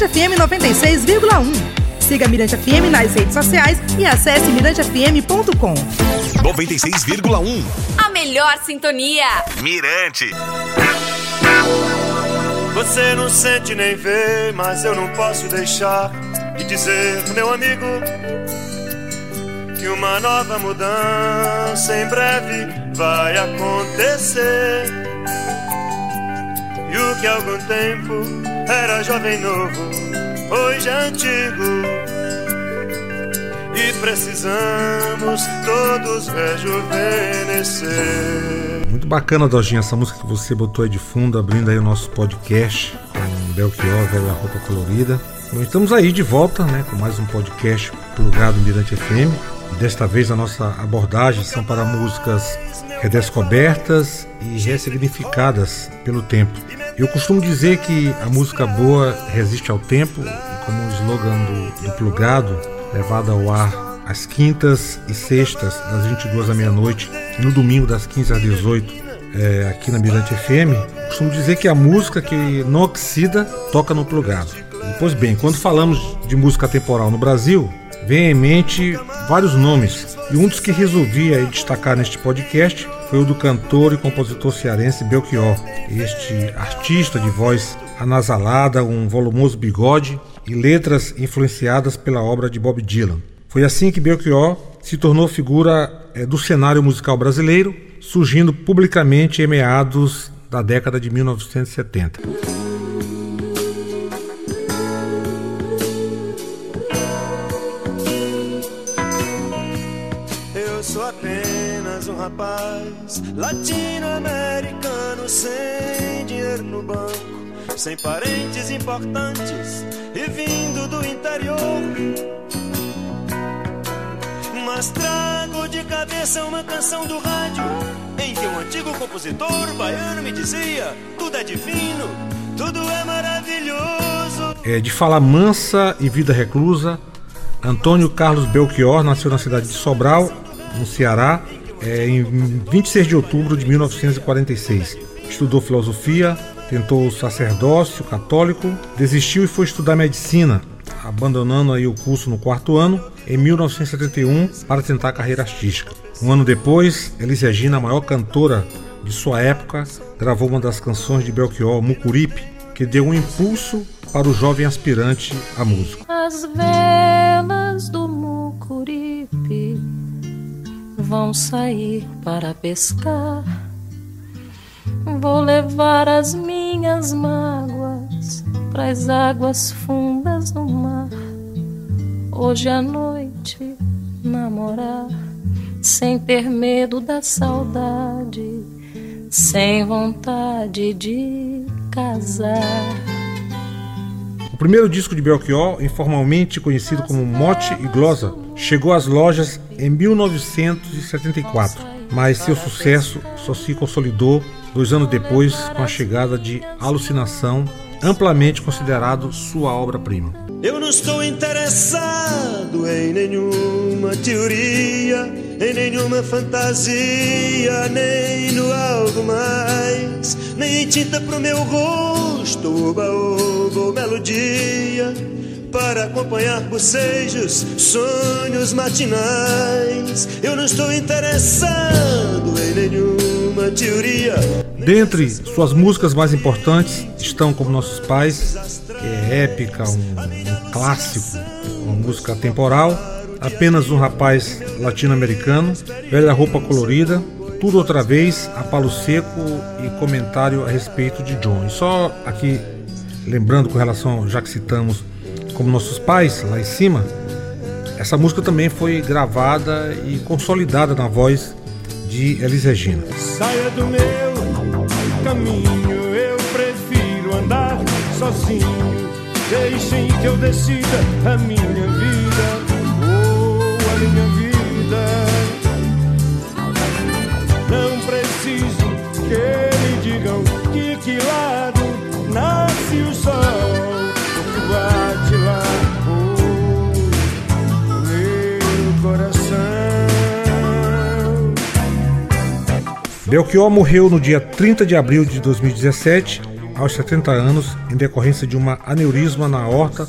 Mirante FM 96,1. Siga Mirante FM nas redes sociais e acesse mirantefm.com. 96,1. A melhor sintonia. Mirante. Você não sente nem vê, mas eu não posso deixar de dizer, meu amigo, que uma nova mudança em breve vai acontecer. E o que há algum tempo era jovem novo, hoje é antigo. E precisamos todos rejuvenescer. Muito bacana, Dojinha, essa música que você botou aí de fundo, abrindo aí o nosso podcast com Belchior, Velha Roupa Colorida. Estamos aí de volta, né, com mais um podcast plugado Mirante FM. Desta vez a nossa abordagem são para músicas redescobertas e ressignificadas pelo tempo. Eu costumo dizer que a música boa resiste ao tempo, como o slogan do, do plugado, levado ao ar às quintas e sextas, das 22 à meia-noite, e no domingo, das 15 às 18, é, aqui na Mirante FM, costumo dizer que a música que não oxida toca no plugado. E, pois bem, quando falamos de música temporal no Brasil, vem em mente vários nomes, e um dos que resolvi destacar neste podcast foi o do cantor e compositor cearense Belchior, este artista de voz anasalada, um volumoso bigode e letras influenciadas pela obra de Bob Dylan. Foi assim que Belchior se tornou figura é, do cenário musical brasileiro, surgindo publicamente em meados da década de 1970. Rapaz latino-americano sem dinheiro no banco, sem parentes importantes e vindo do interior. Mas trago de cabeça uma canção do rádio em que um antigo compositor baiano me dizia: tudo é divino, tudo é maravilhoso. É, de fala mansa e vida reclusa, Antônio Carlos Belchior nasceu na cidade de Sobral, no Ceará, é, em 26 de outubro de 1946. Estudou filosofia, tentou o sacerdócio católico, desistiu e foi estudar medicina, abandonando aí o curso no quarto ano em 1971 para tentar a carreira artística. Um ano depois, Elis Regina, a maior cantora de sua época, gravou uma das canções de Belchior, Mucuripe, que deu um impulso para o jovem aspirante à música. Vão sair para pescar. Vou levar as minhas mágoas para as águas fundas do mar. Hoje à noite namorar, sem ter medo da saudade, sem vontade de casar. O primeiro disco de Belchior, informalmente conhecido como Mote e Glosa, chegou às lojas em 1974, mas seu sucesso só se consolidou dois anos depois com a chegada de Alucinação, amplamente considerado sua obra-prima. Eu não estou interessado em nenhuma teoria, em nenhuma fantasia, nem no algo mais, nem em tinta pro meu rosto, oba, ou melodia, para acompanhar bocejos, sonhos matinais. Eu não estou interessado em nenhuma teoria. Dentre suas músicas mais importantes estão Como Nossos Pais, que é épica, um, um clássico, uma música temporal, Apenas um Rapaz Latino-Americano, Velha Roupa Colorida, Tudo Outra Vez, A Palo Seco e comentário a respeito de John. E só aqui, lembrando com relação, já que citamos Como Nossos Pais, lá em cima, essa música também foi gravada e consolidada na voz de Elis Regina. Saia do meu caminho, eu prefiro andar sozinho. Deixem que eu decida a minha vida, oh, a minha vida. Não preciso que me digam de que lado nasce o sol, Belchior morreu no dia 30 de abril de 2017, aos 70 anos em decorrência de uma aneurisma na aorta,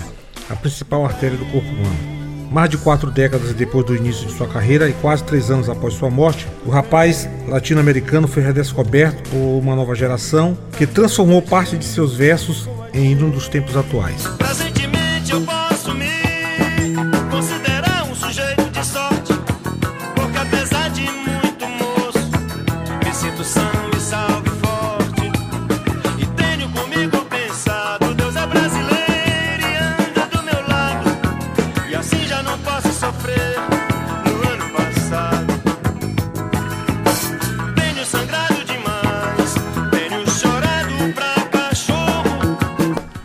a principal artéria do corpo humano. Mais de quatro décadas depois do início de sua carreira e quase três anos após sua morte, o rapaz latino-americano foi redescoberto por uma nova geração que transformou parte de seus versos em hino dos tempos atuais.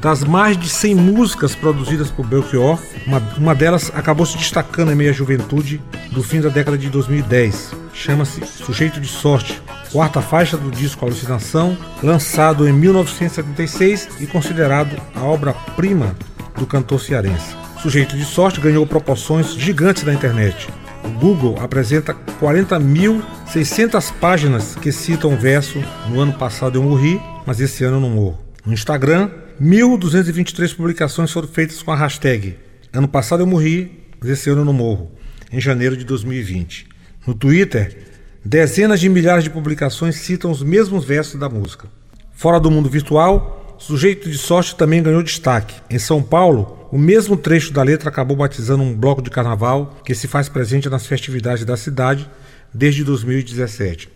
Das mais de 100 músicas produzidas por Belchior, uma, uma delas acabou se destacando em meio à juventude do fim da década de 2010. Chama-se Sujeito de Sorte, quarta faixa do disco Alucinação, lançado em 1976 e considerado a obra-prima do cantor cearense. Sujeito de Sorte ganhou proporções gigantes na internet. O Google apresenta 40.600 páginas que citam o verso No ano passado eu morri, mas esse ano eu não morro. No Instagram, 1.223 publicações foram feitas com a hashtag Ano passado eu morri, esse ano eu não morro, em janeiro de 2020. No Twitter, dezenas de milhares de publicações citam os mesmos versos da música. Fora do mundo virtual, Sujeito de Sorte também ganhou destaque. Em São Paulo, o mesmo trecho da letra acabou batizando um bloco de carnaval que se faz presente nas festividades da cidade desde 2017.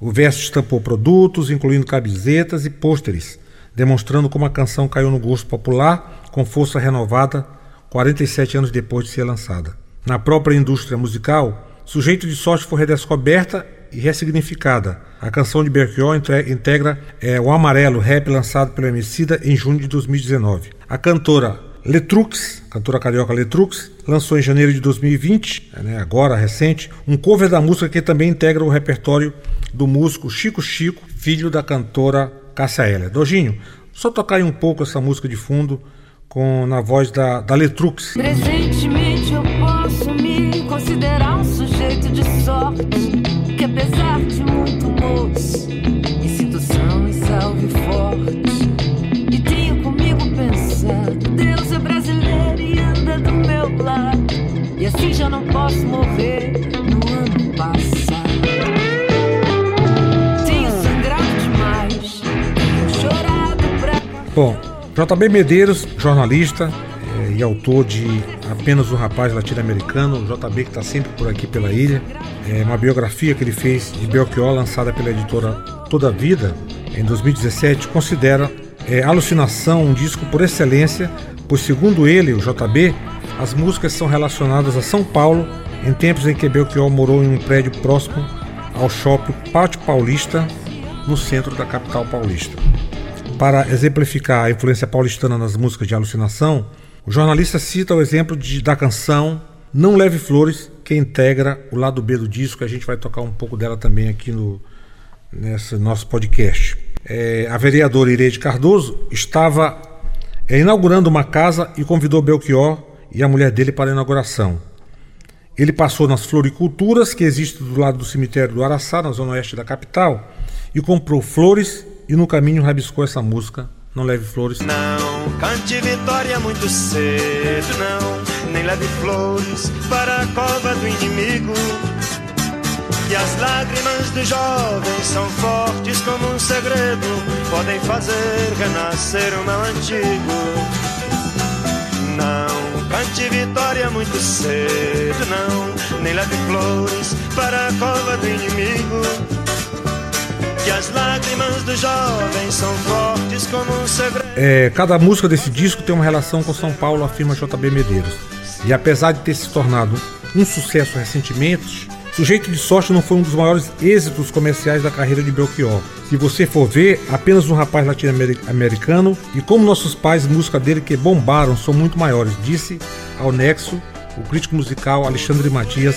O verso estampou produtos, incluindo camisetas e pôsteres, demonstrando como a canção caiu no gosto popular com força renovada 47 anos depois de ser lançada. Na própria indústria musical, Sujeito de Sorte foi redescoberta e ressignificada. A canção de Belchior entre- integra é, o Amarelo, rap lançado pelo Emicida em junho de 2019. A cantora Letrux, cantora carioca Letrux, lançou em janeiro de 2020, né, agora recente, um cover da música que também integra o repertório do músico Chico Chico, filho da cantora Cássia Eller. Dojinho, só tocar aí um pouco essa música de fundo com na voz da, da Letrux. Presentemente eu posso me considerar um sujeito de sorte Que apesar de muito moço Me sinto são e salve forte E tenho comigo pensado Deus é brasileiro e anda do meu lado E assim já não posso morrer Bom, JB Medeiros, jornalista eh, e autor de Apenas um Rapaz Latino-Americano, JB que está sempre por aqui pela ilha. É uma biografia que ele fez de Belchior, lançada pela editora Toda Vida, em 2017, considera eh, Alucinação um disco por excelência, pois, segundo ele, o JB, as músicas são relacionadas a São Paulo em tempos em que Belchior morou em um prédio próximo ao shopping Pátio Paulista, no centro da capital paulista. Para exemplificar a influência paulistana nas músicas de alucinação, o jornalista cita o exemplo de- da canção Não Leve Flores, que integra o lado B do disco. A gente vai tocar um pouco dela também aqui no nesse nosso podcast. É, a vereadora Ireide Cardoso estava é, inaugurando uma casa e convidou Belchior e a mulher dele para a inauguração. Ele passou nas floriculturas que existem do lado do cemitério do Araçá, na zona oeste da capital, e comprou flores e no caminho rabiscou essa música, Não Leve Flores. Não cante vitória muito cedo, não. Nem leve flores para a cova do inimigo. E as lágrimas do jovem são fortes como um segredo. Podem fazer renascer o mal antigo. Não cante vitória muito cedo, não. Nem leve flores para a cova do inimigo. Que as lágrimas do jovem são fortes como um segredo. É, cada música desse disco tem uma relação com São Paulo, afirma JB Medeiros. E apesar de ter se tornado um sucesso recentemente, Sujeito de Sorte não foi um dos maiores êxitos comerciais da carreira de Belchior. Se você for ver, apenas um rapaz latino-americano e como nossos pais, música dele que bombaram são muito maiores, disse ao Nexo o crítico musical Alexandre Matias,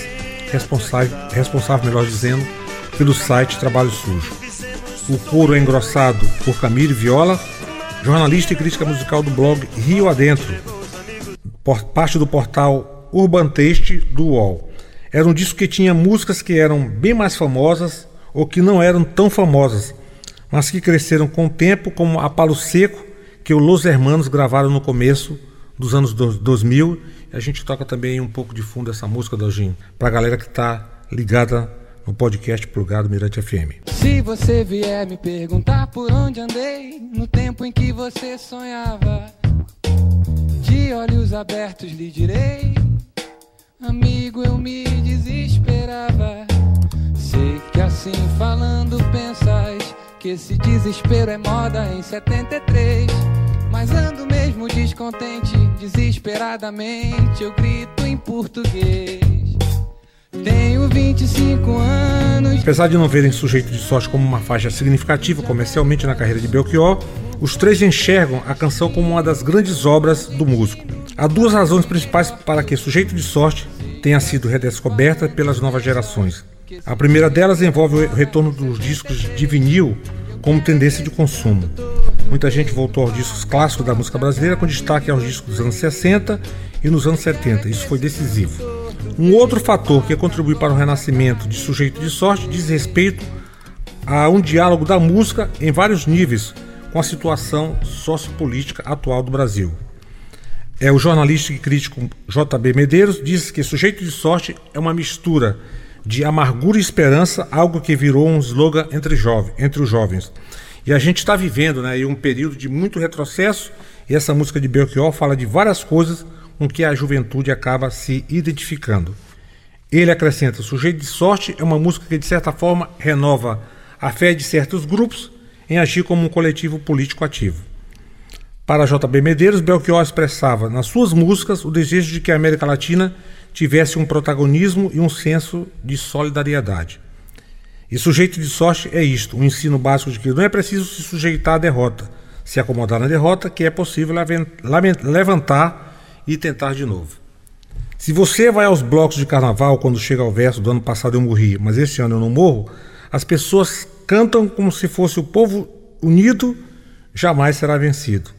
responsável, responsável melhor dizendo, pelo site Trabalho Sujo. O coro é engrossado por Camille Viola, jornalista e crítica musical do blog Rio Adentro, parte do portal Urban Taste do UOL. Era um disco que tinha músicas que eram bem mais famosas ou que não eram tão famosas, mas que cresceram com o tempo, como a Palo Seco, que o Los Hermanos gravaram no começo dos anos 2000. A gente toca também um pouco de fundo essa música, Dojinho, para a galera que está ligada no podcast Plugado Mirante FM. Se você vier me perguntar por onde andei, no tempo em que você sonhava, de olhos abertos lhe direi, amigo, eu me desesperava. Sei que assim falando pensas que esse desespero é moda em 73. Mas ando mesmo descontente, desesperadamente eu grito em português. Tenho 25 anos. Apesar de não verem Sujeito de Sorte como uma faixa significativa comercialmente na carreira de Belchior, os três enxergam a canção como uma das grandes obras do músico. Há duas razões principais para que Sujeito de Sorte tenha sido redescoberta pelas novas gerações. A primeira delas envolve o retorno dos discos de vinil como tendência de consumo. Muita gente voltou aos discos clássicos da música brasileira, com destaque aos discos dos anos 60 e nos anos 70. Isso foi decisivo. Um outro fator que contribui para o renascimento de Sujeito de Sorte diz respeito a um diálogo da música em vários níveis com a situação sociopolítica atual do Brasil. É o jornalista e crítico J.B. Medeiros diz que Sujeito de Sorte é uma mistura de amargura e esperança, algo que virou um slogan entre, jovens, entre os jovens. E a gente está vivendo né, um período de muito retrocesso, e essa música de Belchior fala de várias coisas com que a juventude acaba se identificando. Ele acrescenta: Sujeito de Sorte é uma música que, de certa forma, renova a fé de certos grupos em agir como um coletivo político ativo. Para J.B. Medeiros, Belchior expressava nas suas músicas o desejo de que a América Latina tivesse um protagonismo e um senso de solidariedade. E sujeito de sorte é isto, um ensino básico de que não é preciso se sujeitar à derrota, se acomodar na derrota, que é possível levantar e tentar de novo. Se você vai aos blocos de carnaval quando chega ao verso do ano passado eu morri, mas esse ano eu não morro, as pessoas cantam como se fosse o povo unido jamais será vencido.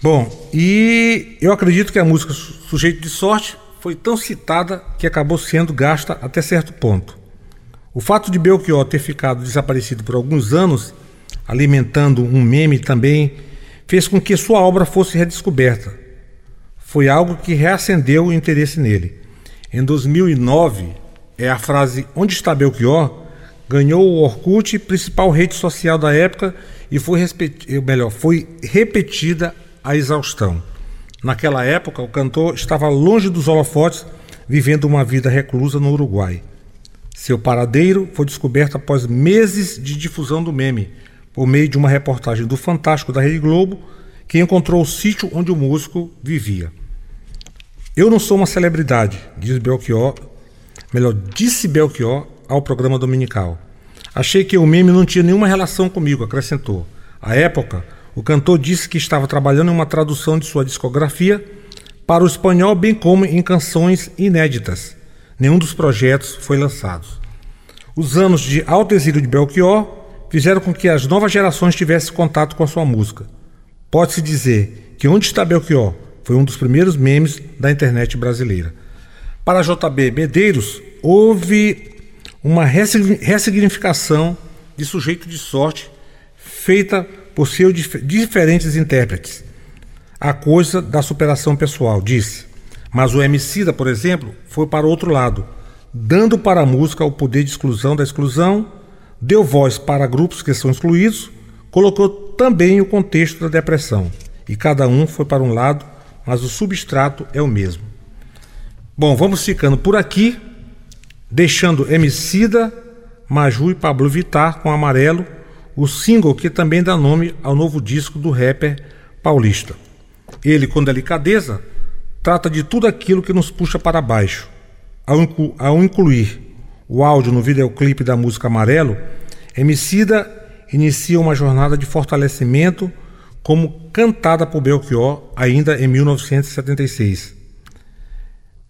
Bom, e eu acredito que a música Sujeito de Sorte foi tão citada que acabou sendo gasta até certo ponto. O fato de Belchior ter ficado desaparecido por alguns anos, alimentando um meme também, fez com que sua obra fosse redescoberta. Foi algo que reacendeu o interesse nele. Em 2009, é a frase Onde está Belchior? ganhou o Orkut, principal rede social da época, e foi, melhor, foi repetida a exaustão. Naquela época, o cantor estava longe dos holofotes, vivendo uma vida reclusa no Uruguai. Seu paradeiro foi descoberto após meses de difusão do meme, por meio de uma reportagem do Fantástico da Rede Globo, que encontrou o sítio onde o músico vivia. Eu não sou uma celebridade, diz Belchior, melhor, disse Belchior ao programa dominical. Achei que o meme não tinha nenhuma relação comigo, acrescentou. À época, o cantor disse que estava trabalhando em uma tradução de sua discografia para o espanhol, bem como em canções inéditas. Nenhum dos projetos foi lançado. Os anos de alto exílio de Belchior fizeram com que as novas gerações tivessem contato com a sua música. Pode-se dizer que Onde está Belchior foi um dos primeiros memes da internet brasileira. Para JB Medeiros, houve uma ressignificação de sujeito de sorte feita por seus diferentes intérpretes. A coisa da superação pessoal, disse. Mas o Emicida, por exemplo, foi para o outro lado, dando para a música o poder de exclusão da exclusão, deu voz para grupos que são excluídos, colocou também o contexto da depressão. E cada um foi para um lado, mas o substrato é o mesmo. Bom, vamos ficando por aqui, deixando Emicida, Maju e Pablo Vittar com Amarelo o single que também dá nome ao novo disco do rapper paulista. Ele, com delicadeza, trata de tudo aquilo que nos puxa para baixo. Ao, inclu ao incluir o áudio no videoclipe da música Amarelo, Emicida inicia uma jornada de fortalecimento como cantada por Belchior ainda em 1976.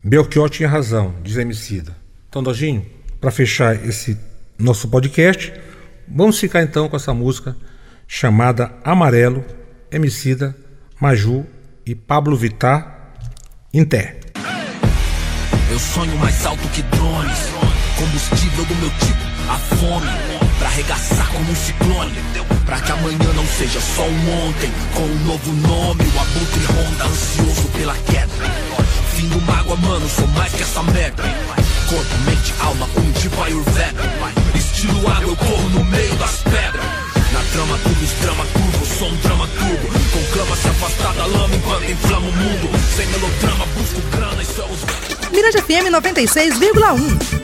Belchior tinha razão, diz Emicida. Então, Dojinho, para fechar esse nosso podcast, Vamos ficar então com essa música chamada Amarelo, Emicida, Maju e Pablo Vittar, Inter. Eu sonho mais alto que drones, combustível do meu tipo, a fome pra arregaçar como um ciclone. Pra que amanhã não seja só um ontem, com um novo nome. O abutre ronda ansioso pela queda. Fim do mágoa, mano, sou mais que essa merda. Corpo, mente, alma, um tipo Ayurveda. Estilo água, eu corro no meio das pedras. Na trama, tudo drama curvo, sou um drama turbo. Conclama se afastar da lama enquanto inflama o mundo. Sem melodrama, busco grana e só os. Mirante FM 96,1.